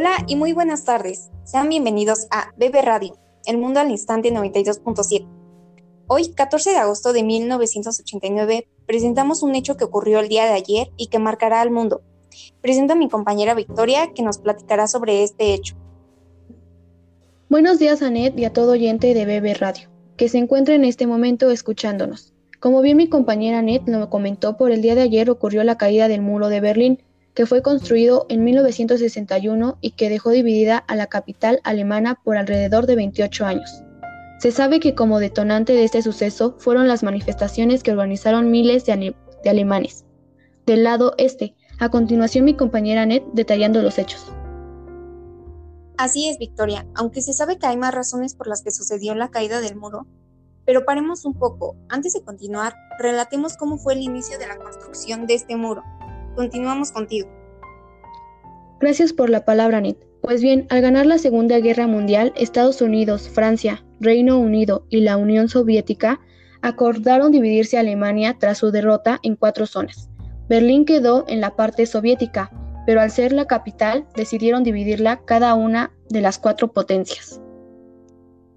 Hola y muy buenas tardes. Sean bienvenidos a BB Radio, El Mundo al Instante 92.7. Hoy, 14 de agosto de 1989, presentamos un hecho que ocurrió el día de ayer y que marcará al mundo. Presento a mi compañera Victoria, que nos platicará sobre este hecho. Buenos días, Anet, y a todo oyente de BB Radio, que se encuentra en este momento escuchándonos. Como bien mi compañera Anet lo comentó, por el día de ayer ocurrió la caída del muro de Berlín, que fue construido en 1961 y que dejó dividida a la capital alemana por alrededor de 28 años. Se sabe que como detonante de este suceso fueron las manifestaciones que organizaron miles de, alemanes. Del lado este, a continuación mi compañera Annette detallando los hechos. Así es, Victoria, aunque se sabe que hay más razones por las que sucedió la caída del muro, pero paremos un poco. Antes de continuar, relatemos cómo fue el inicio de la construcción de este muro. Continuamos contigo. Gracias por la palabra, Nit. Pues bien, al ganar la Segunda Guerra Mundial, Estados Unidos, Francia, Reino Unido y la Unión Soviética acordaron dividirse Alemania tras su derrota en cuatro zonas. Berlín quedó en la parte soviética, pero al ser la capital decidieron dividirla cada una de las cuatro potencias.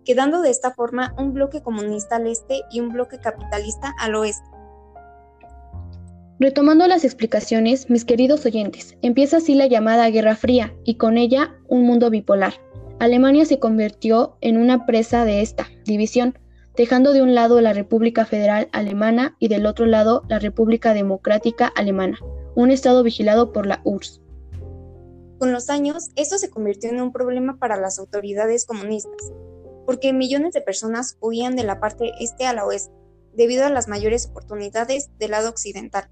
Quedando de esta forma un bloque comunista al este y un bloque capitalista al oeste. Retomando las explicaciones, mis queridos oyentes, empieza así la llamada Guerra Fría y con ella un mundo bipolar. Alemania se convirtió en una presa de esta división, dejando de un lado la República Federal Alemana y del otro lado la República Democrática Alemana, un estado vigilado por la URSS. Con los años, esto se convirtió en un problema para las autoridades comunistas, porque millones de personas huían de la parte este a la oeste, debido a las mayores oportunidades del lado occidental.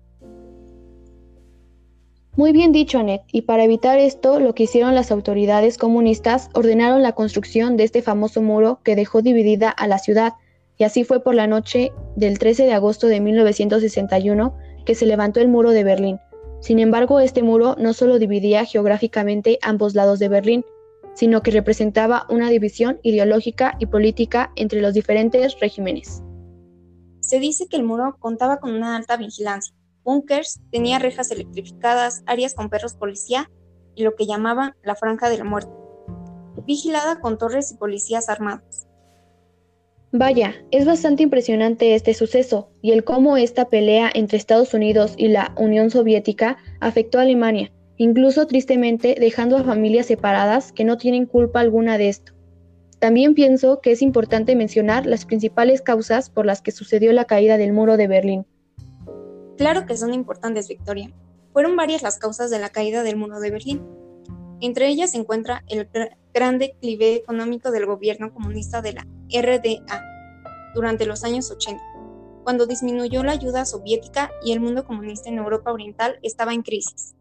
Muy bien dicho, Anet, y para evitar esto, lo que hicieron las autoridades comunistas ordenaron la construcción de este famoso muro que dejó dividida a la ciudad, y así fue por la noche del 13 de agosto de 1961 que se levantó el muro de Berlín. Sin embargo, este muro no solo dividía geográficamente ambos lados de Berlín, sino que representaba una división ideológica y política entre los diferentes regímenes. Se dice que el muro contaba con una alta vigilancia, Bunkers tenía rejas electrificadas, áreas con perros policía y lo que llamaban la franja de la muerte, vigilada con torres y policías armados. Vaya, es bastante impresionante este suceso y el cómo esta pelea entre Estados Unidos y la Unión Soviética afectó a Alemania, incluso tristemente dejando a familias separadas que no tienen culpa alguna de esto. También pienso que es importante mencionar las principales causas por las que sucedió la caída del muro de Berlín. Claro que son importantes, Victoria. Fueron varias las causas de la caída del muro de Berlín. Entre ellas se encuentra el gran declive económico del gobierno comunista de la RDA durante los años 80, cuando disminuyó la ayuda soviética y el mundo comunista en Europa Oriental estaba en crisis.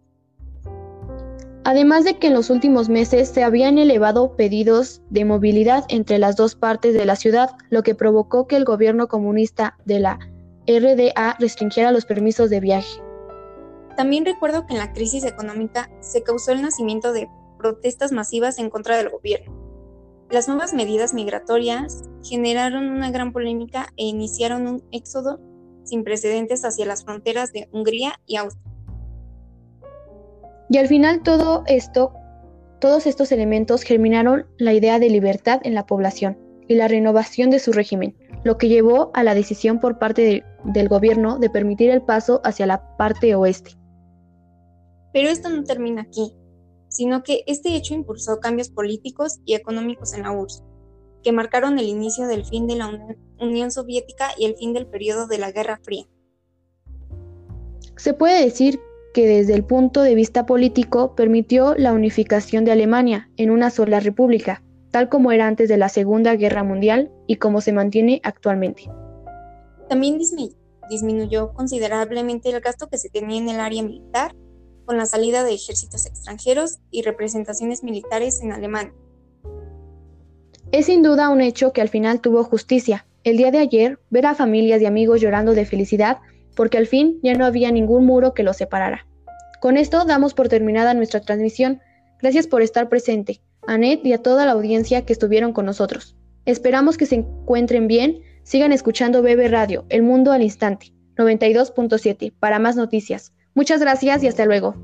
Además de que en los últimos meses se habían elevado pedidos de movilidad entre las dos partes de la ciudad, lo que provocó que el gobierno comunista de la RDA restringiera los permisos de viaje. También recuerdo que en la crisis económica se causó el nacimiento de protestas masivas en contra del gobierno. Las nuevas medidas migratorias generaron una gran polémica e iniciaron un éxodo sin precedentes hacia las fronteras de Hungría y Austria. Y al final todo esto, todos estos elementos germinaron la idea de libertad en la población y la renovación de su régimen, lo que llevó a la decisión por parte del gobierno de permitir el paso hacia la parte oeste. Pero esto no termina aquí, sino que este hecho impulsó cambios políticos y económicos en la URSS, que marcaron el inicio del fin de la Unión Soviética y el fin del periodo de la Guerra Fría. Se puede decir que desde el punto de vista político permitió la unificación de Alemania en una sola república, tal como era antes de la Segunda Guerra Mundial y como se mantiene actualmente. También disminuyó considerablemente el gasto que se tenía en el área militar con la salida de ejércitos extranjeros y representaciones militares en Alemania. Es sin duda un hecho que al final tuvo justicia. El día de ayer, ver a familias y amigos llorando de felicidad porque al fin ya no había ningún muro que los separara. Con esto damos por terminada nuestra transmisión. Gracias por estar presente. Anet y a toda la audiencia que estuvieron con nosotros. Esperamos que se encuentren bien, sigan escuchando Bebe Radio, El Mundo al Instante, 92.7, para más noticias. Muchas gracias y hasta luego.